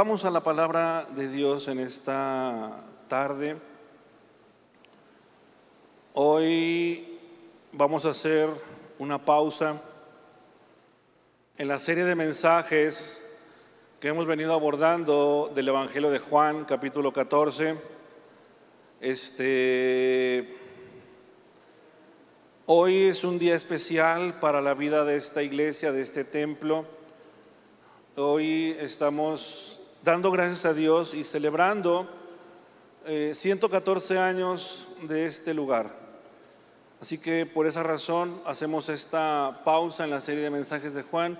Vamos a la palabra de Dios en esta tarde. Hoy vamos a hacer una pausa en la serie de mensajes que hemos venido abordando del Evangelio de Juan, capítulo 14. Este hoy es un día especial para la vida de esta iglesia, de este templo. Hoy estamos dando gracias a Dios y celebrando 114 eh, años de este lugar. Así que por esa razón hacemos esta pausa en la serie de mensajes de Juan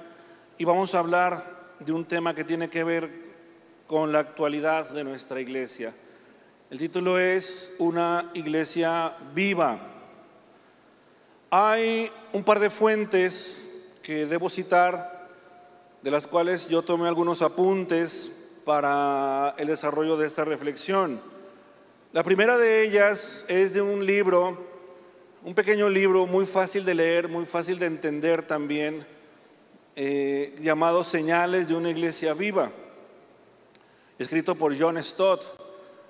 y vamos a hablar de un tema que tiene que ver con la actualidad de nuestra iglesia. El título es Una iglesia viva. Hay un par de fuentes que debo citar de las cuales yo tomé algunos apuntes para el desarrollo de esta reflexión. La primera de ellas es de un libro, un pequeño libro muy fácil de leer, muy fácil de entender también, eh, llamado Señales de una Iglesia Viva, escrito por John Stott.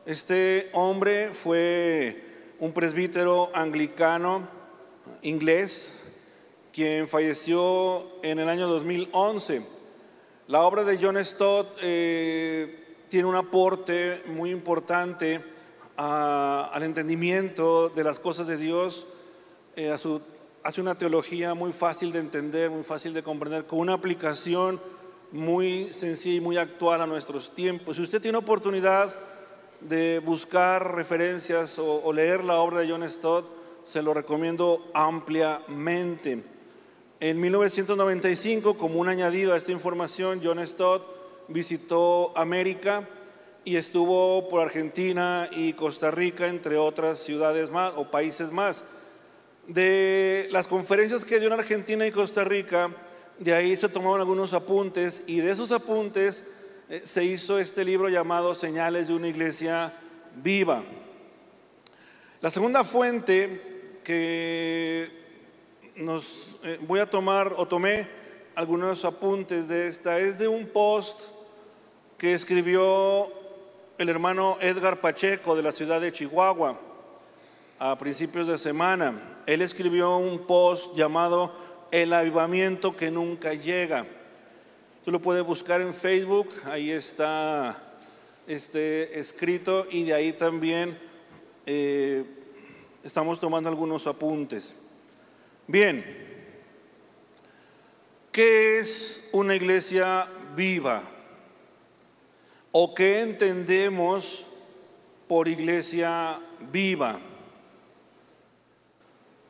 Este hombre fue un presbítero anglicano inglés, quien falleció en el año 2011. La obra de John Stott eh, tiene un aporte muy importante al entendimiento de las cosas de Dios, eh, hace una teología muy fácil de entender, muy fácil de comprender, con una aplicación muy sencilla y muy actual a nuestros tiempos. Si usted tiene oportunidad de buscar referencias o leer la obra de John Stott, se lo recomiendo ampliamente. En 1995, como un añadido a esta información, John Stott visitó América y estuvo por Argentina y Costa Rica, entre otras ciudades más o países más. De las conferencias que dio en Argentina y Costa Rica, de ahí se tomaron algunos apuntes y de esos apuntes eh, se hizo este libro llamado Señales de una iglesia viva. La segunda fuente que nos eh, voy a tomar o tomé algunos apuntes de esta. Es de un post que escribió el hermano Edgar Pacheco de la ciudad de Chihuahua a principios de semana. Él escribió un post llamado El avivamiento que nunca llega. Tú lo puedes buscar en Facebook, ahí está este escrito y de ahí también eh, estamos tomando algunos apuntes. Bien, ¿qué es una iglesia viva? ¿O qué entendemos por iglesia viva?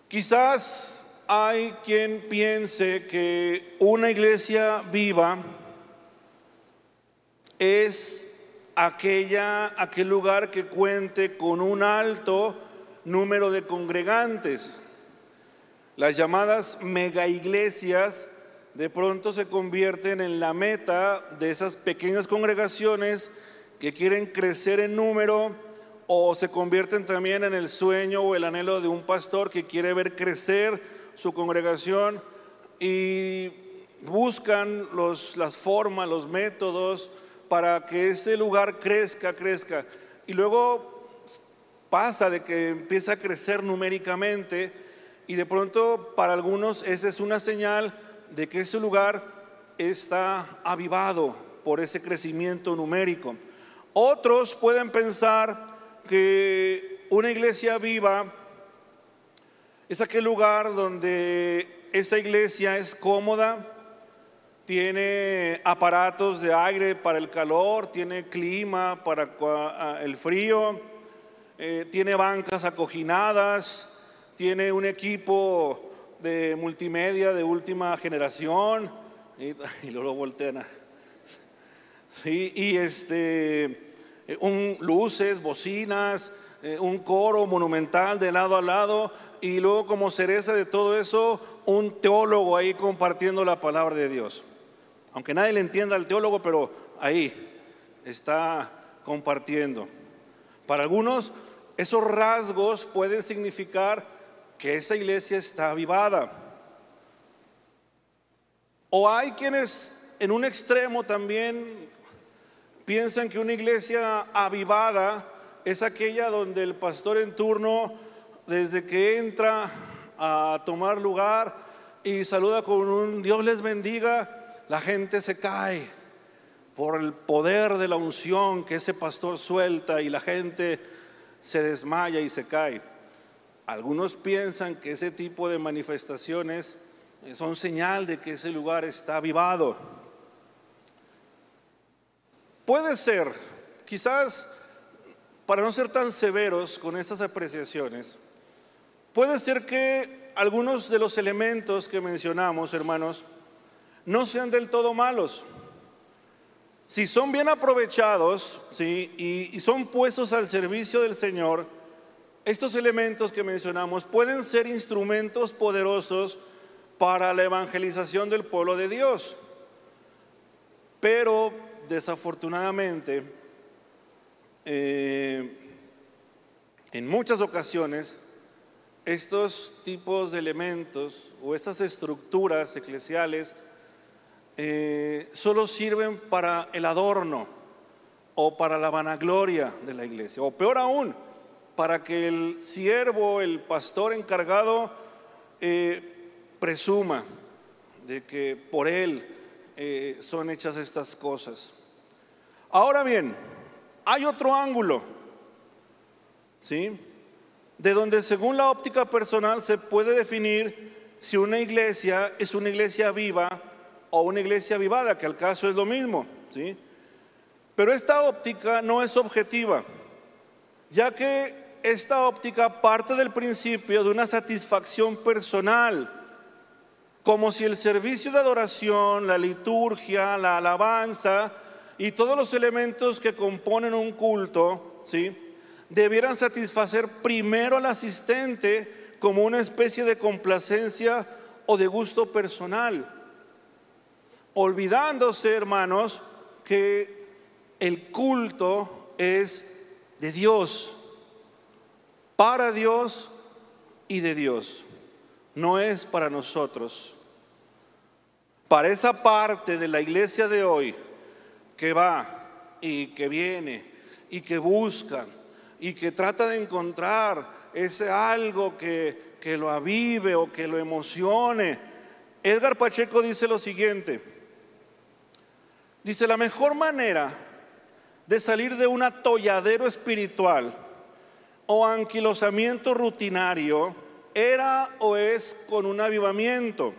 Quizás hay quien piense que una iglesia viva es aquella, aquel lugar que cuente con un alto número de congregantes las llamadas mega iglesias de pronto se convierten en la meta de esas pequeñas congregaciones que quieren crecer en número o se convierten también en el sueño o el anhelo de un pastor que quiere ver crecer su congregación y buscan los, las formas, los métodos para que ese lugar crezca, crezca. Y luego pasa de que empieza a crecer numéricamente y de pronto para algunos esa es una señal de que ese lugar está avivado por ese crecimiento numérico. Otros pueden pensar que una iglesia viva es aquel lugar donde esa iglesia es cómoda, tiene aparatos de aire para el calor, tiene clima para ah, el frío, eh, tiene bancas acoginadas, tiene un equipo de multimedia de última generación y, luego voltean y este eh, un, luces, bocinas, eh, un coro monumental de lado a lado y luego como cereza de todo eso un teólogo ahí compartiendo la palabra de Dios. Aunque nadie le entienda al teólogo, pero ahí está compartiendo. Para algunos esos rasgos pueden significar que esa iglesia está avivada. O hay quienes en un extremo también piensan que una iglesia avivada es aquella donde el pastor en turno, desde que entra a tomar lugar y saluda con un Dios les bendiga, la gente se cae por el poder de la unción que ese pastor suelta y la gente se desmaya y se cae. Algunos piensan que ese tipo de manifestaciones son señal de que ese lugar está avivado. Puede ser, quizás para no ser tan severos con estas apreciaciones, puede ser que algunos de los elementos que mencionamos, hermanos, no sean del todo malos. Si son bien aprovechados ¿sí? y son puestos al servicio del Señor, estos elementos que mencionamos pueden ser instrumentos poderosos para la evangelización del pueblo de Dios. Pero desafortunadamente, eh, en muchas ocasiones, estos tipos de elementos o estas estructuras eclesiales eh, solo sirven para el adorno o para la vanagloria de la iglesia, o peor aún, para que el siervo, el pastor encargado, eh, presuma de que por él eh, son hechas estas cosas. Ahora bien, hay otro ángulo, ¿sí? De donde según la óptica personal se puede definir si una iglesia es una iglesia viva o una iglesia vivada, que al caso es lo mismo, ¿sí? Pero esta óptica no es objetiva, ya que esta óptica parte del principio de una satisfacción personal como si el servicio de adoración, la liturgia, la alabanza y todos los elementos que componen un culto, ¿sí? debieran satisfacer primero al asistente como una especie de complacencia o de gusto personal, olvidándose, hermanos, que el culto es de Dios, para Dios y de Dios, no es para nosotros. Para esa parte de la iglesia de hoy que va y que viene y que busca y que trata de encontrar ese algo que, que lo avive o que lo emocione. Edgar Pacheco dice lo siguiente, dice, la mejor manera de salir de un atolladero espiritual o anquilosamiento rutinario era o es con un avivamiento.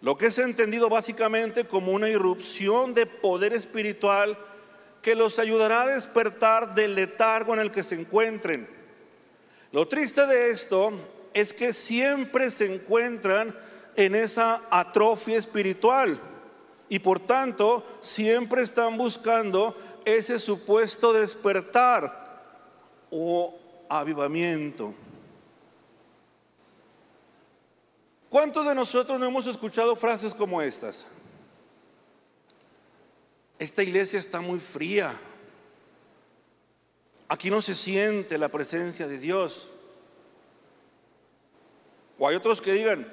Lo que es entendido básicamente como una irrupción de poder espiritual que los ayudará a despertar del letargo en el que se encuentren. Lo triste de esto es que siempre se encuentran en esa atrofia espiritual y por tanto siempre están buscando ese supuesto despertar o avivamiento. ¿Cuántos de nosotros no hemos escuchado frases como estas? Esta iglesia está muy fría. Aquí no se siente la presencia de Dios. O hay otros que digan,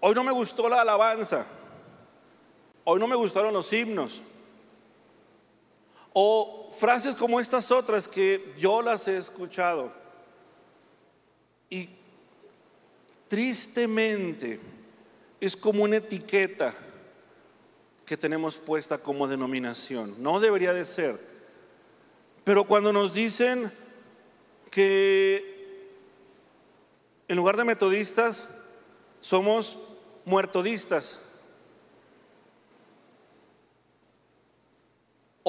hoy no me gustó la alabanza. Hoy no me gustaron los himnos. O frases como estas otras que yo las he escuchado. Y tristemente es como una etiqueta que tenemos puesta como denominación. No debería de ser. Pero cuando nos dicen que en lugar de metodistas somos muertodistas,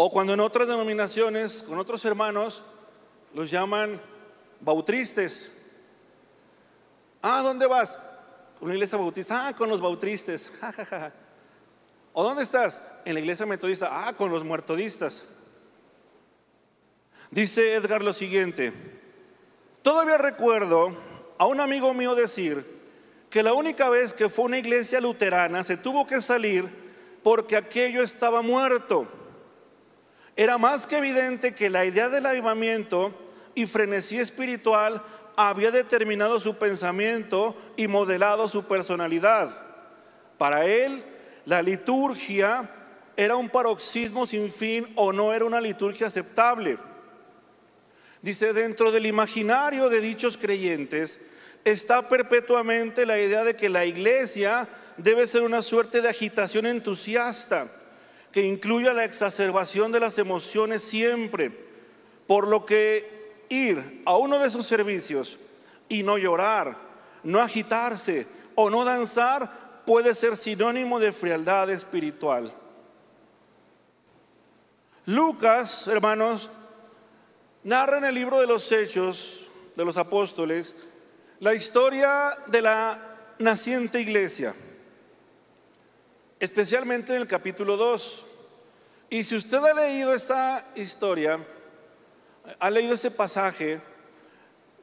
o cuando en otras denominaciones, con otros hermanos, los llaman bautristes, Ah, ¿dónde vas? Una iglesia bautista. Ah, con los bautistas. ¿O dónde estás? En la iglesia metodista. Ah, con los muertodistas. Dice Edgar lo siguiente. Todavía recuerdo a un amigo mío decir que la única vez que fue una iglesia luterana se tuvo que salir porque aquello estaba muerto. Era más que evidente que la idea del avivamiento y frenesí espiritual había determinado su pensamiento y modelado su personalidad. Para él, la liturgia era un paroxismo sin fin o no era una liturgia aceptable. Dice, dentro del imaginario de dichos creyentes está perpetuamente la idea de que la iglesia debe ser una suerte de agitación entusiasta que incluya la exacerbación de las emociones siempre, por lo que ir a uno de esos servicios y no llorar, no agitarse o no danzar puede ser sinónimo de frialdad espiritual. Lucas, hermanos, narra en el libro de los Hechos de los Apóstoles la historia de la naciente iglesia, especialmente en el capítulo 2. Y si usted ha leído esta historia, ha leído ese pasaje,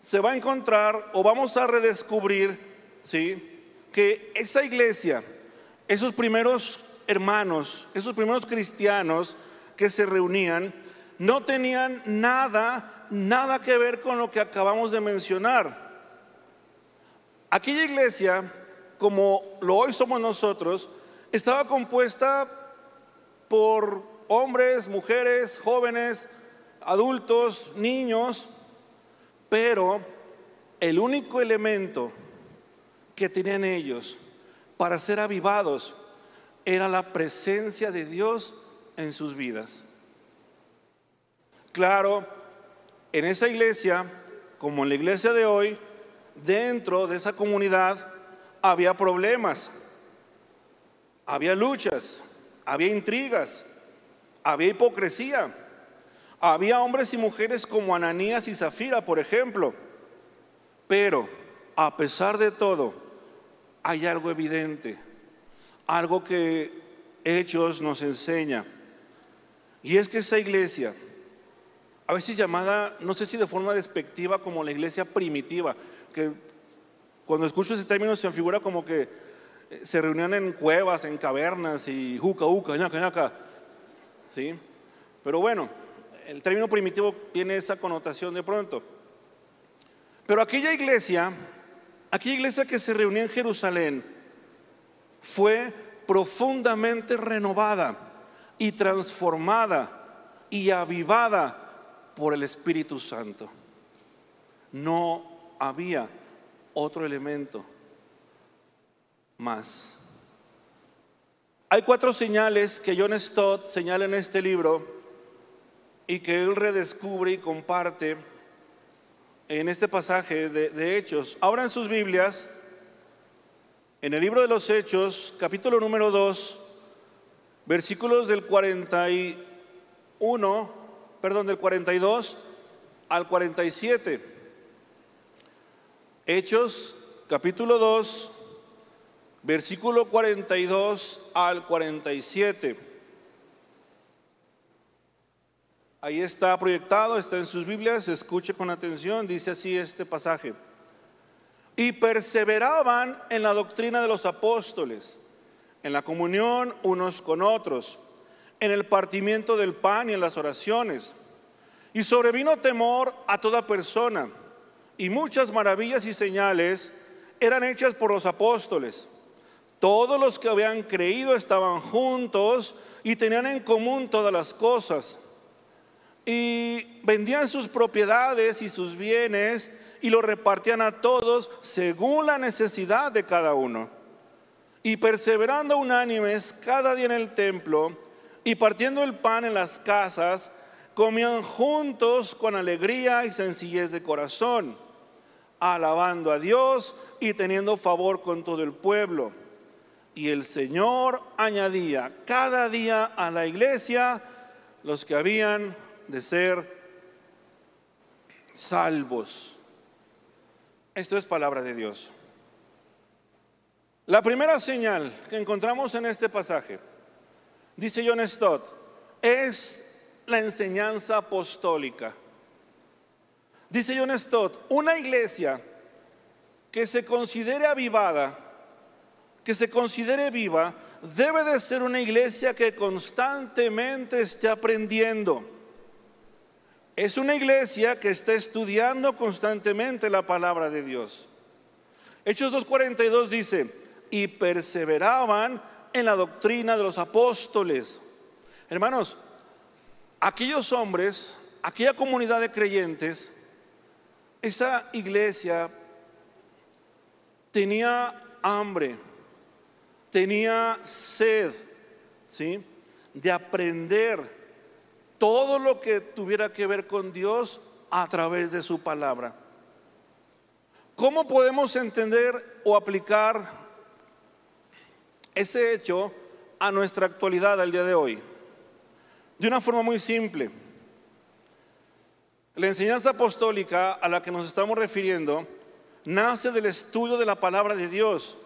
se va a encontrar o vamos a redescubrir, ¿sí? Que esa iglesia, esos primeros hermanos, esos primeros cristianos que se reunían, no tenían nada, nada que ver con lo que acabamos de mencionar. Aquella iglesia, como lo hoy somos nosotros, estaba compuesta por hombres, mujeres, jóvenes, adultos, niños, pero el único elemento que tenían ellos para ser avivados era la presencia de Dios en sus vidas. Claro, en esa iglesia, como en la iglesia de hoy, dentro de esa comunidad había problemas, había luchas, había intrigas, había hipocresía. Había hombres y mujeres como Ananías y Zafira, por ejemplo. Pero a pesar de todo, hay algo evidente, algo que Hechos nos enseña. Y es que esa iglesia, a veces llamada, no sé si de forma despectiva, como la iglesia primitiva, que cuando escucho ese término se me figura como que se reunían en cuevas, en cavernas y juca, juca, ñaca, ñaca. ¿Sí? Pero bueno, el término primitivo tiene esa connotación de pronto. Pero aquella iglesia, aquella iglesia que se reunía en Jerusalén, fue profundamente renovada y transformada y avivada por el Espíritu Santo. No había otro elemento más. Hay cuatro señales que John Stott señala en este libro y que él redescubre y comparte en este pasaje de, Hechos. Ahora en sus Biblias, en el libro de los Hechos, capítulo número 2, versículos del 41, perdón, del 42 al 47. Hechos, capítulo 2, versículo 42 al 47. Ahí está proyectado, está en sus Biblias, escuche con atención, dice así este pasaje. Y perseveraban en la doctrina de los apóstoles, en la comunión unos con otros, en el partimiento del pan y en las oraciones. Y sobrevino temor a toda persona, y muchas maravillas y señales eran hechas por los apóstoles. Todos los que habían creído estaban juntos y tenían en común todas las cosas. Y vendían sus propiedades y sus bienes y lo repartían a todos según la necesidad de cada uno. Y perseverando unánimes cada día en el templo y partiendo el pan en las casas, comían juntos con alegría y sencillez de corazón, alabando a Dios y teniendo favor con todo el pueblo. Y el Señor añadía cada día a la iglesia los que habían de ser salvos. Esto es palabra de Dios. La primera señal que encontramos en este pasaje, dice John Stott, es la enseñanza apostólica. Dice John Stott, una iglesia que se considere avivada que se considere viva debe de ser una iglesia que constantemente esté aprendiendo. Es una iglesia que está estudiando constantemente la palabra de Dios. Hechos 2.42 dice, y perseveraban en la doctrina de los apóstoles. Hermanos, aquellos hombres, aquella comunidad de creyentes, esa iglesia tenía hambre, tenía sed, ¿sí? De aprender todo lo que tuviera que ver con Dios a través de su palabra. ¿Cómo podemos entender o aplicar ese hecho a nuestra actualidad al día de hoy? De una forma muy simple. La enseñanza apostólica a la que nos estamos refiriendo nace del estudio de la palabra de Dios.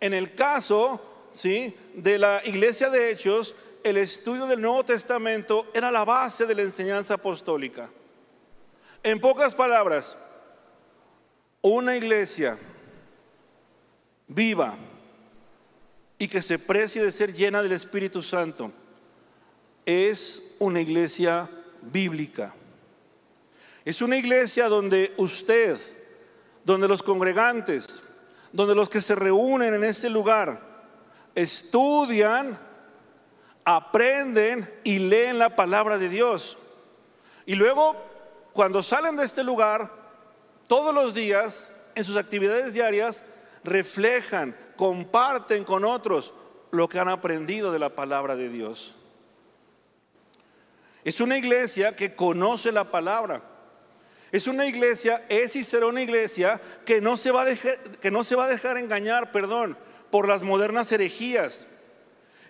En el caso, ¿sí? de la iglesia de Hechos, el estudio del Nuevo Testamento era la base de la enseñanza apostólica. En pocas palabras, una iglesia viva y que se precie de ser llena del Espíritu Santo es una iglesia bíblica. Es una iglesia donde usted, donde los congregantes, donde los que se reúnen en este lugar, estudian, aprenden y leen la palabra de Dios. Y luego, cuando salen de este lugar, todos los días, en sus actividades diarias, reflejan, comparten con otros lo que han aprendido de la palabra de Dios. Es una iglesia que conoce la palabra. Es una iglesia, es y será una iglesia que no se va a dejar, que no se va a dejar engañar, perdón, por las modernas herejías.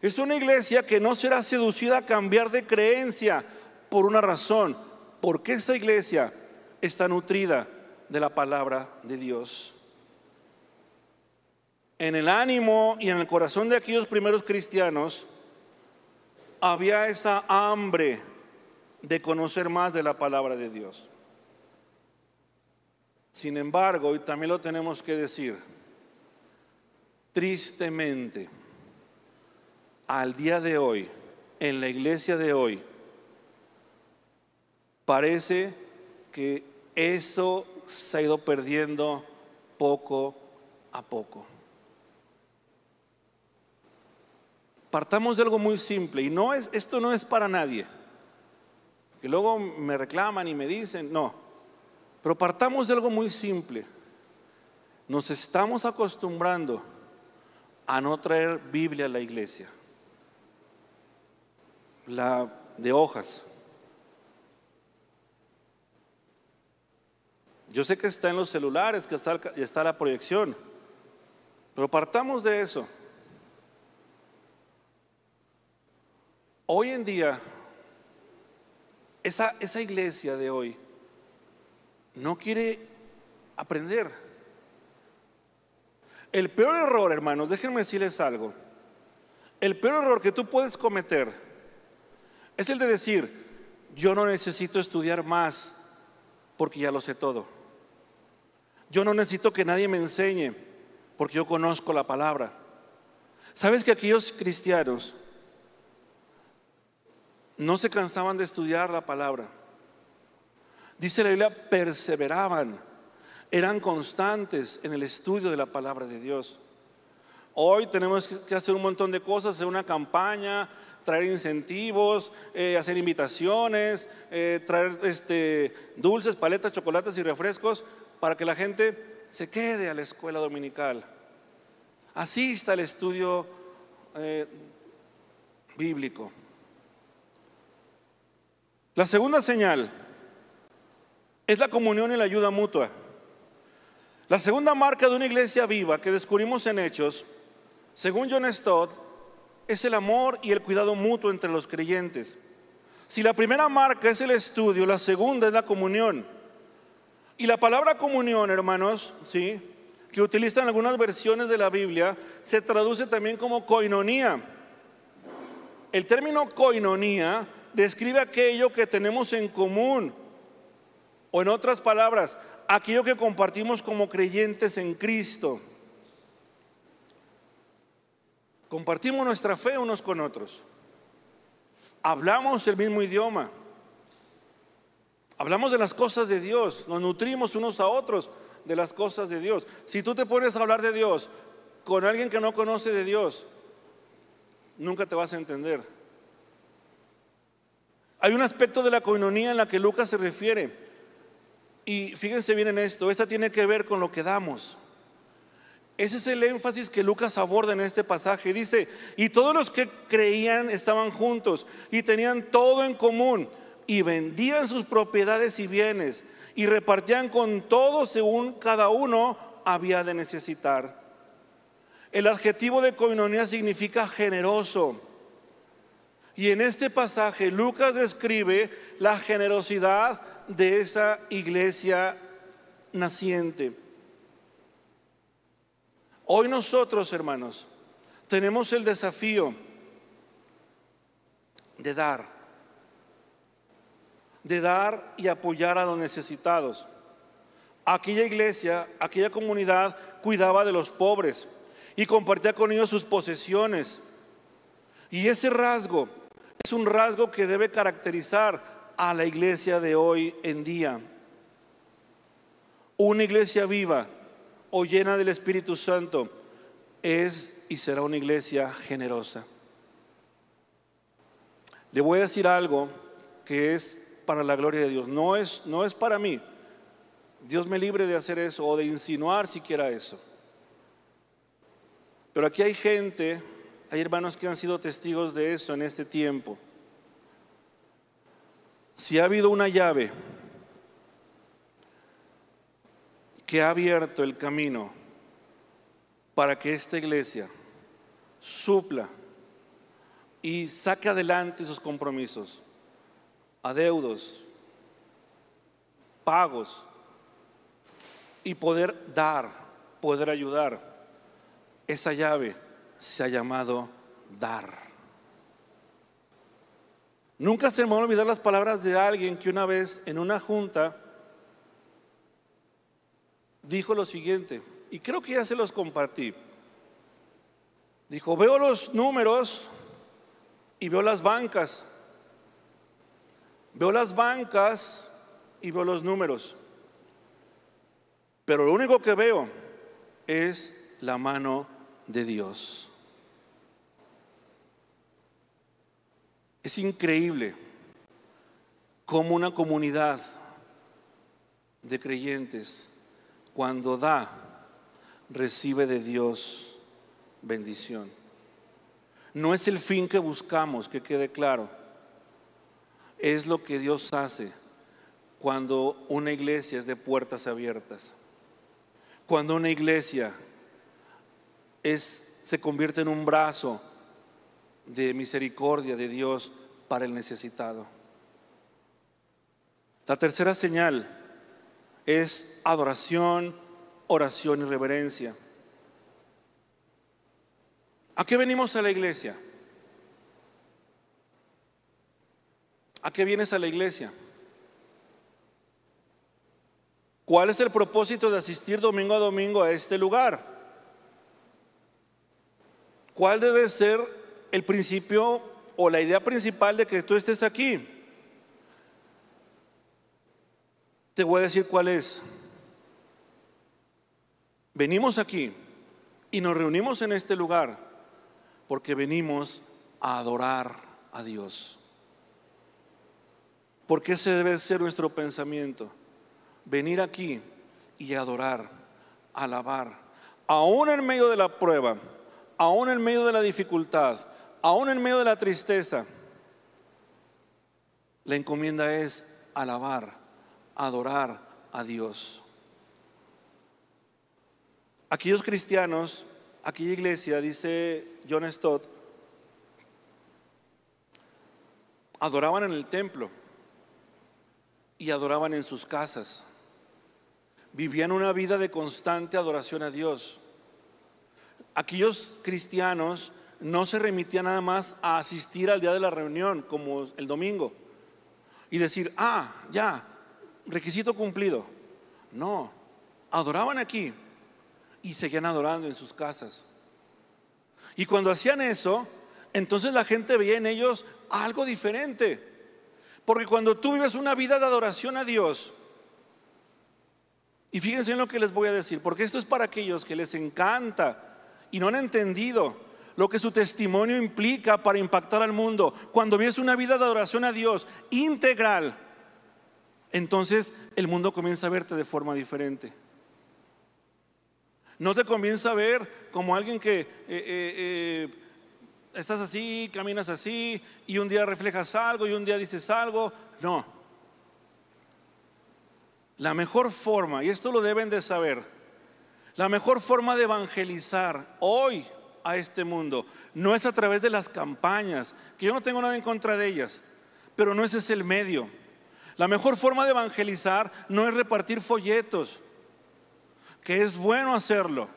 Es una iglesia que no será seducida a cambiar de creencia por una razón, porque esa iglesia está nutrida de la palabra de Dios. En el ánimo y en el corazón de aquellos primeros cristianos había esa hambre de conocer más de la palabra de Dios. Sin embargo, y también lo tenemos que decir, tristemente, al día de hoy, en la iglesia de hoy, parece que eso se ha ido perdiendo poco a poco. Partamos de algo muy simple y no es esto no es para nadie. Que luego me reclaman y me dicen, no. Pero partamos de algo muy simple. Nos estamos acostumbrando a no traer Biblia a la iglesia. La de hojas. Yo sé que está en los celulares, que está, la proyección. Pero partamos de eso. Hoy en día, esa iglesia de hoy, no quiere aprender. El peor error, hermanos, déjenme decirles algo. El peor error que tú puedes cometer es el de decir, yo no necesito estudiar más porque ya lo sé todo. Yo no necesito que nadie me enseñe porque yo conozco la palabra. ¿Sabes que aquellos cristianos no se cansaban de estudiar la palabra? Dice la Biblia, perseveraban, eran constantes en el estudio de la palabra de Dios. Hoy tenemos que hacer un montón de cosas, hacer una campaña, traer incentivos, eh, hacer invitaciones, eh, traer este, dulces, paletas, chocolates y refrescos para que la gente se quede a la escuela dominical. Asista al estudio eh, bíblico. La segunda señal es la comunión y la ayuda mutua. La segunda marca de una iglesia viva que descubrimos en Hechos, según John Stott, es el amor y el cuidado mutuo entre los creyentes. Si la primera marca es el estudio, la segunda es la comunión. Y la palabra comunión, hermanos, ¿sí? que utilizan algunas versiones de la Biblia, se traduce también como coinonía. El término coinonía describe aquello que tenemos en común o en otras palabras, aquello que compartimos como creyentes en Cristo. Compartimos nuestra fe unos con otros. Hablamos el mismo idioma. Hablamos de las cosas de Dios. Nos nutrimos unos a otros de las cosas de Dios. Si tú te pones a hablar de Dios con alguien que no conoce de Dios, nunca te vas a entender. Hay un aspecto de la coinonía en la que Lucas se refiere. Y fíjense bien en esto, esta tiene que ver con lo que damos. Ese es el énfasis que Lucas aborda en este pasaje. Dice, y todos los que creían estaban juntos y tenían todo en común y vendían sus propiedades y bienes y repartían con todo según cada uno había de necesitar. El adjetivo de coinonía significa generoso. Y en este pasaje Lucas describe la generosidad de esa iglesia naciente. Hoy nosotros, hermanos, tenemos el desafío de dar, de dar y apoyar a los necesitados. Aquella iglesia, aquella comunidad cuidaba de los pobres y compartía con ellos sus posesiones. Y ese rasgo es un rasgo que debe caracterizar a la iglesia de hoy en día. Una iglesia viva o llena del Espíritu Santo es y será una iglesia generosa. Le voy a decir algo que es para la gloria de Dios. No es, no es para mí. Dios me libre de hacer eso o de insinuar siquiera eso. Pero aquí hay gente, hay hermanos que han sido testigos de eso en este tiempo. Si ha habido una llave que ha abierto el camino para que esta iglesia supla y saque adelante sus compromisos, adeudos, pagos y poder dar, poder ayudar esa llave se ha llamado dar. Nunca se me van a olvidar las palabras de alguien que una vez en una junta dijo lo siguiente, y creo que ya se los compartí. Dijo, veo los números y veo las bancas. Veo las bancas y veo los números. Pero lo único que veo es la mano de Dios. Es increíble cómo una comunidad de creyentes, cuando da, recibe de Dios bendición. No es el fin que buscamos, que quede claro. Es lo que Dios hace cuando una iglesia es de puertas abiertas. Cuando una iglesia es, se convierte en un brazo de misericordia de Dios para el necesitado. La tercera señal es adoración, oración y reverencia. ¿A qué venimos a la iglesia? ¿A qué vienes a la iglesia? ¿Cuál es el propósito de asistir domingo a domingo a este lugar? ¿Cuál debe ser el principio o la idea principal de que tú estés aquí? Te voy a decir cuál es. Venimos aquí y nos reunimos en este lugar porque venimos a adorar a Dios. Porque ese debe ser nuestro pensamiento. Venir aquí y adorar, alabar, aún en medio de la prueba aún en medio de la dificultad, aún en medio de la tristeza, la encomienda es alabar, adorar a Dios. Aquellos cristianos, aquella iglesia, dice John Stott, adoraban en el templo y adoraban en sus casas. Vivían una vida de constante adoración a Dios aquellos cristianos no se remitían nada más a asistir al día de la reunión, como el domingo, y decir, ah, ya, requisito cumplido. No, adoraban aquí y seguían adorando en sus casas. Y cuando hacían eso, entonces la gente veía en ellos algo diferente. Porque cuando tú vives una vida de adoración a Dios, y fíjense en lo que les voy a decir, porque esto es para aquellos que les encanta y no han entendido lo que su testimonio implica para impactar al mundo, cuando vives una vida de adoración a Dios integral, entonces el mundo comienza a verte de forma diferente. No te comienza a ver como alguien que eh, eh, eh, estás así, caminas así, y un día reflejas algo y un día dices algo. No. La mejor forma, y esto lo deben de saber, la mejor forma de evangelizar hoy a este mundo no es a través de las campañas, que yo no tengo nada en contra de ellas, pero no ese es el medio. La mejor forma de evangelizar no es repartir folletos, que es bueno hacerlo.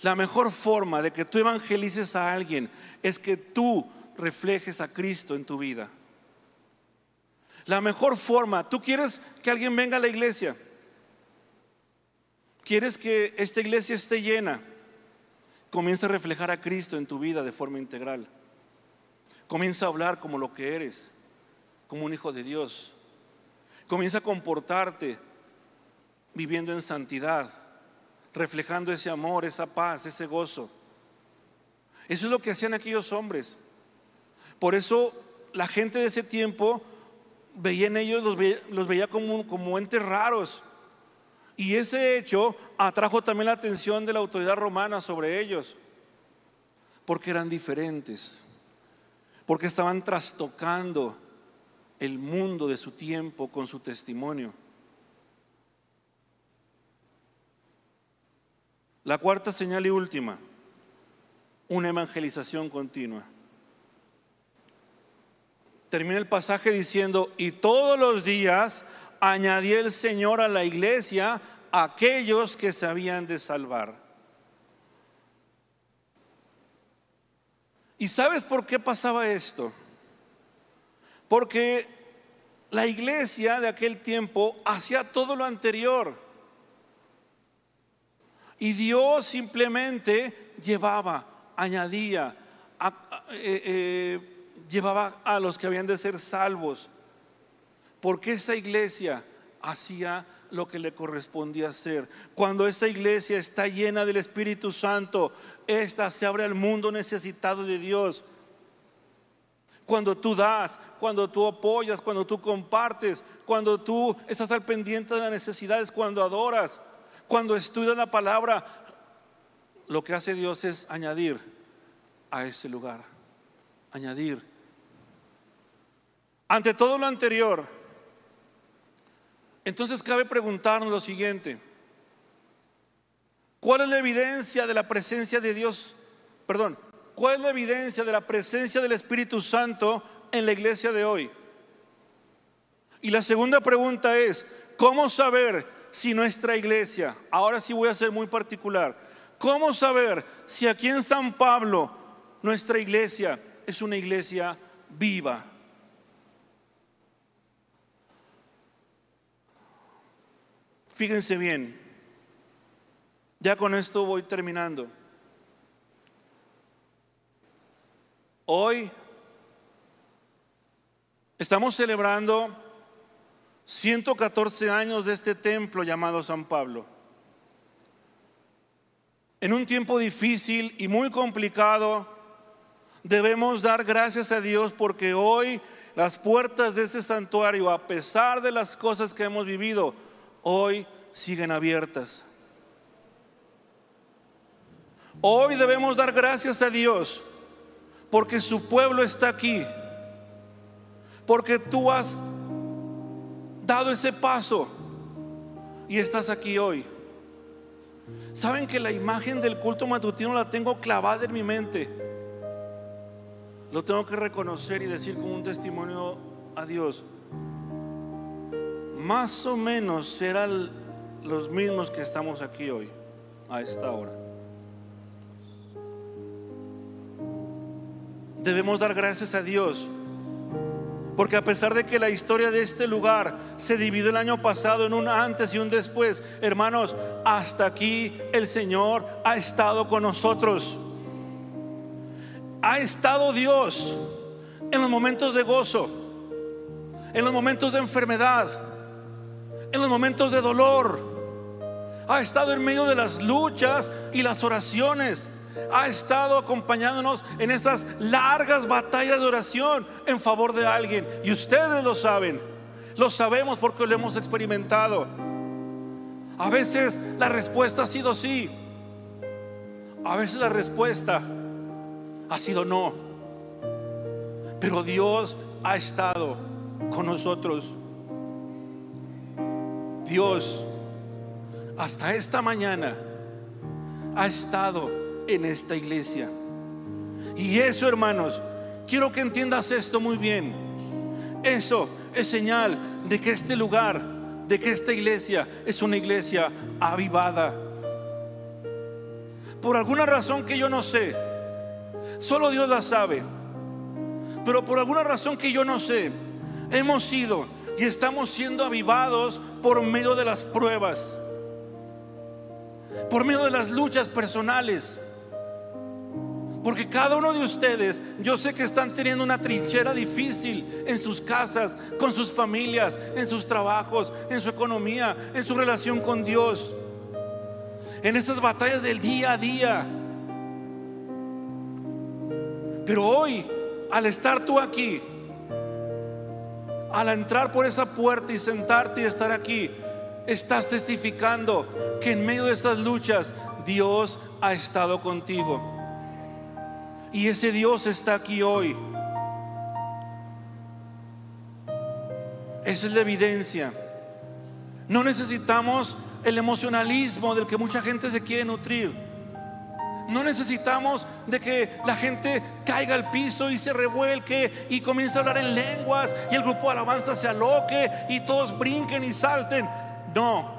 La mejor forma de que tú evangelices a alguien es que tú reflejes a Cristo en tu vida. La mejor forma, tú quieres que alguien venga a la iglesia, quieres que esta iglesia esté llena, comienza a reflejar a Cristo en tu vida de forma integral. Comienza a hablar como lo que eres, como un hijo de Dios. Comienza a comportarte viviendo en santidad, reflejando ese amor, esa paz, ese gozo. Eso es lo que hacían aquellos hombres. Por eso la gente de ese tiempo veía en ellos, los veía, como, como entes raros. Y ese hecho atrajo también la atención de la autoridad romana sobre ellos, porque eran diferentes, porque estaban trastocando el mundo de su tiempo con su testimonio. La cuarta señal y última, una evangelización continua. Termina el pasaje diciendo, y todos los días añadía el Señor a la iglesia aquellos que se habían de salvar. ¿Y sabes por qué pasaba esto? Porque la iglesia de aquel tiempo hacía todo lo anterior. Y Dios simplemente llevaba, añadía, eh, eh, llevaba a los que habían de ser salvos. Porque esa iglesia hacía lo que le correspondía hacer. Cuando esa iglesia está llena del Espíritu Santo, esta se abre al mundo necesitado de Dios. Cuando tú das, cuando tú apoyas, cuando tú compartes, cuando tú estás al pendiente de las necesidades, cuando adoras, cuando estudias la palabra, lo que hace Dios es añadir a ese lugar, añadir. Ante todo lo anterior, entonces cabe preguntarnos lo siguiente. ¿Cuál es la evidencia de la presencia de Dios? Perdón, ¿cuál es la evidencia de la presencia del Espíritu Santo en la iglesia de hoy? Y la segunda pregunta es, ¿cómo saber si nuestra iglesia, ahora sí voy a ser muy particular, ¿cómo saber si aquí en San Pablo nuestra iglesia es una iglesia viva? Fíjense bien, ya con esto voy terminando. Hoy estamos celebrando 114 años de este templo llamado San Pablo. En un tiempo difícil y muy complicado, debemos dar gracias a Dios porque hoy las puertas de ese santuario, a pesar de las cosas que hemos vivido, hoy siguen abiertas. Hoy debemos dar gracias a Dios porque su pueblo está aquí, porque tú has dado ese paso y estás aquí hoy. Saben que la imagen del culto matutino la tengo clavada en mi mente. Lo tengo que reconocer y decir como un testimonio a Dios más o menos serán los mismos que estamos aquí hoy, a esta hora. Debemos dar gracias a Dios, porque a pesar de que la historia de este lugar se dividió el año pasado en un antes y un después, hermanos, hasta aquí el Señor ha estado con nosotros. Ha estado Dios en los momentos de gozo, en los momentos de enfermedad, en los momentos de dolor. Ha estado en medio de las luchas y las oraciones. ha estado acompañándonos en esas largas batallas de oración en favor de alguien. Y ustedes lo saben, lo sabemos porque lo hemos experimentado. A veces la respuesta ha sido sí, a veces la respuesta ha sido no. Pero Dios ha estado con nosotros. Dios, hasta esta mañana, ha estado en esta iglesia. Y eso, hermanos, quiero que entiendas esto muy bien. Eso es señal de que este lugar, de que esta iglesia es una iglesia avivada. Por alguna razón que yo no sé, solo Dios la sabe. Pero por alguna razón que yo no sé, hemos sido y estamos siendo avivados por medio de las pruebas, por medio de las luchas personales. Porque cada uno de ustedes, yo sé que están teniendo una trinchera difícil en sus casas, con sus familias, en sus trabajos, en su economía, en su relación con Dios. En esas batallas del día a día. Pero hoy, al estar tú aquí, al entrar por esa puerta y sentarte y estar aquí, estás testificando que en medio de esas luchas Dios ha estado contigo. Y ese Dios está aquí hoy. Esa es la evidencia. No necesitamos el emocionalismo del que mucha gente se quiere nutrir. No necesitamos de que la gente caiga al piso y se revuelque y comience a hablar en lenguas y el grupo de alabanza se aloque y todos brinquen y salten. No.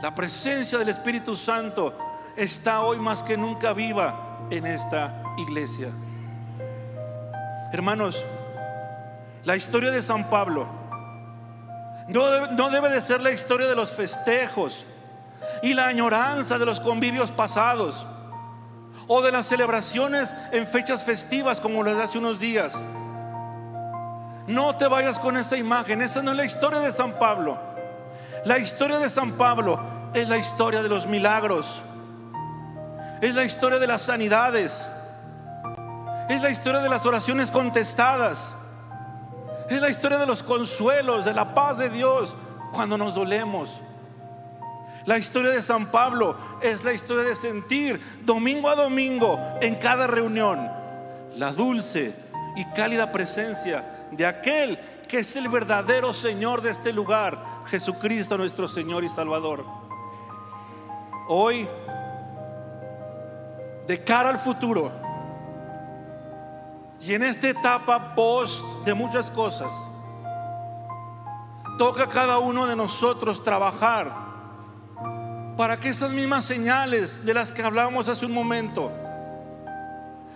La presencia del Espíritu Santo está hoy más que nunca viva en esta iglesia. Hermanos, la historia de San Pablo no debe, de ser la historia de los festejos y la añoranza de los convivios pasados o de las celebraciones en fechas festivas como las de hace unos días. No te vayas con esa imagen, esa no es la historia de San Pablo. La historia de San Pablo es la historia de los milagros es la historia de las sanidades. Es la historia de las oraciones contestadas. Es la historia de los consuelos, de la paz de Dios cuando nos dolemos. La historia de San Pablo es la historia de sentir domingo a domingo en cada reunión la dulce y cálida presencia de aquel que es el verdadero Señor de este lugar, Jesucristo nuestro Señor y Salvador. Hoy de cara al futuro. Y en esta etapa post de muchas cosas, toca a cada uno de nosotros trabajar para que esas mismas señales de las que hablábamos hace un momento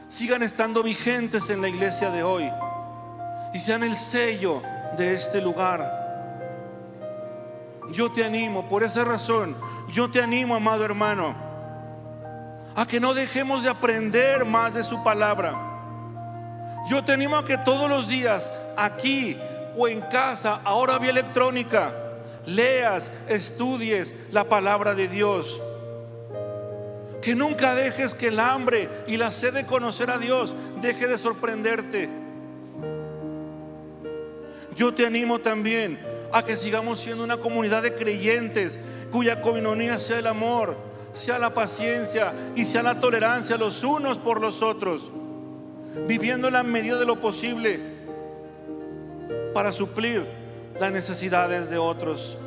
sigan estando vigentes en la iglesia de hoy y sean el sello de este lugar. Yo te animo, por esa razón, yo te animo, amado hermano a que no dejemos de aprender más de su palabra. Yo te animo a que todos los días, aquí o en casa, ahora vía electrónica, leas, estudies la palabra de Dios. Que nunca dejes que el hambre y la sed de conocer a Dios deje de sorprenderte. Yo te animo también a que sigamos siendo una comunidad de creyentes cuya comunidad sea el amor, sea la paciencia y sea la tolerancia los unos por los otros, viviendo en la medida de lo posible para suplir las necesidades de otros.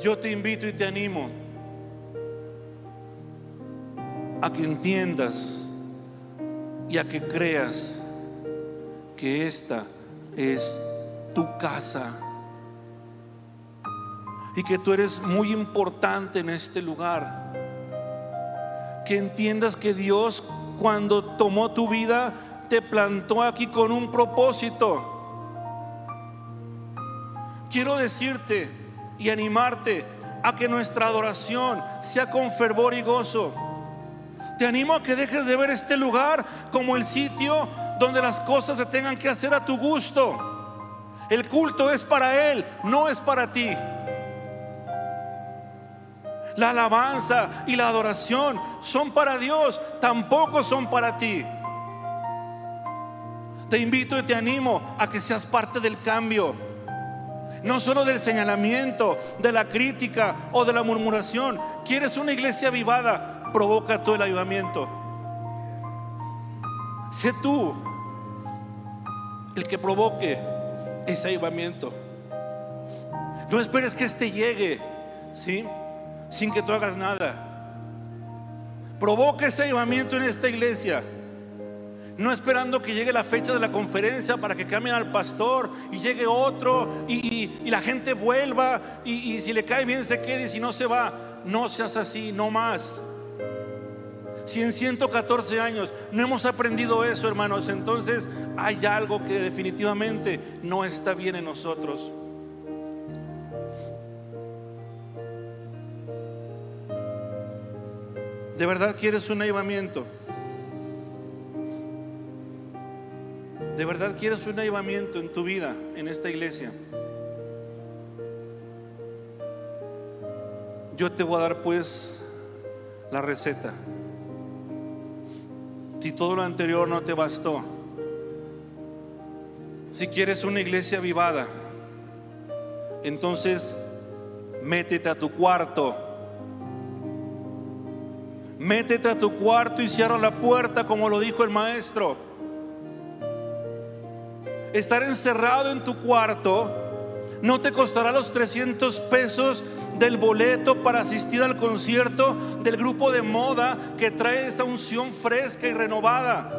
Yo te invito y te animo a que entiendas y a que creas que esta es tu casa y que tú eres muy importante en este lugar. Que entiendas que Dios cuando tomó tu vida te plantó aquí con un propósito. Quiero decirte y animarte a que nuestra adoración sea con fervor y gozo. Te animo a que dejes de ver este lugar como el sitio donde las cosas se tengan que hacer a tu gusto. El culto es para Él, no es para ti. la alabanza y la adoración son para Dios, tampoco son para ti. Te invito y te animo a que seas parte del cambio. No solo del señalamiento, de la crítica o de la murmuración. ¿Quieres una iglesia avivada? Provoca todo el avivamiento. Sé tú el que provoque ese avivamiento. No esperes que este llegue, ¿sí? Sin que tú hagas nada. Provoca ese avivamiento en esta iglesia. No esperando que llegue la fecha de la conferencia para que cambien al pastor y llegue otro y, la gente vuelva y, si le cae bien se quede y si no se va. No seas así, no más. Si en 114 años no hemos aprendido eso, hermanos, entonces hay algo que definitivamente no está bien en nosotros. ¿De verdad quieres un avivamiento? ¿De verdad quieres un avivamiento en tu vida, en esta iglesia? Yo te voy a dar pues la receta. Si todo lo anterior no te bastó, si quieres una iglesia avivada, entonces métete a tu cuarto. Métete a tu cuarto y cierra la puerta como lo dijo el maestro. Estar encerrado en tu cuarto no te costará los 300 pesos del boleto para asistir al concierto del grupo de moda que trae esta unción fresca y renovada.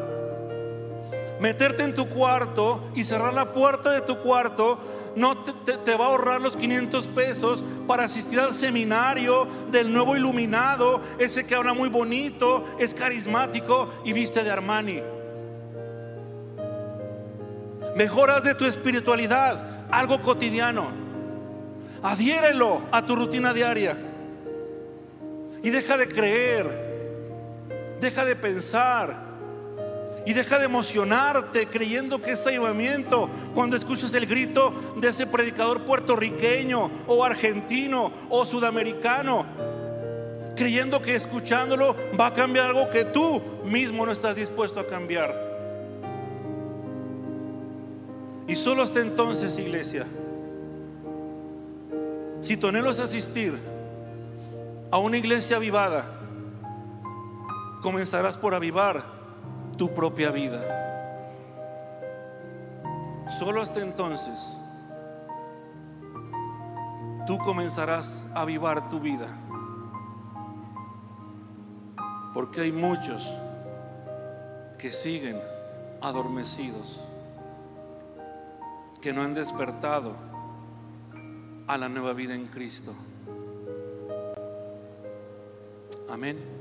Meterte en tu cuarto y cerrar la puerta de tu cuarto no te, va a ahorrar los 500 pesos para asistir al seminario del nuevo iluminado, ese que habla muy bonito, es carismático y viste de Armani. Mejoras de tu espiritualidad, algo cotidiano. Adhiérelo a tu rutina diaria. Y deja de creer, deja de pensar y deja de emocionarte creyendo que es avivamiento cuando escuchas el grito de ese predicador puertorriqueño o argentino o sudamericano, creyendo que escuchándolo va a cambiar algo que tú mismo no estás dispuesto a cambiar. Y solo hasta entonces, iglesia, si tu anhelo asistir a una iglesia avivada, comenzarás por avivar tu propia vida. Solo hasta entonces tú comenzarás a avivar tu vida. Porque hay muchos que siguen adormecidos que no han despertado a la nueva vida en Cristo. Amén.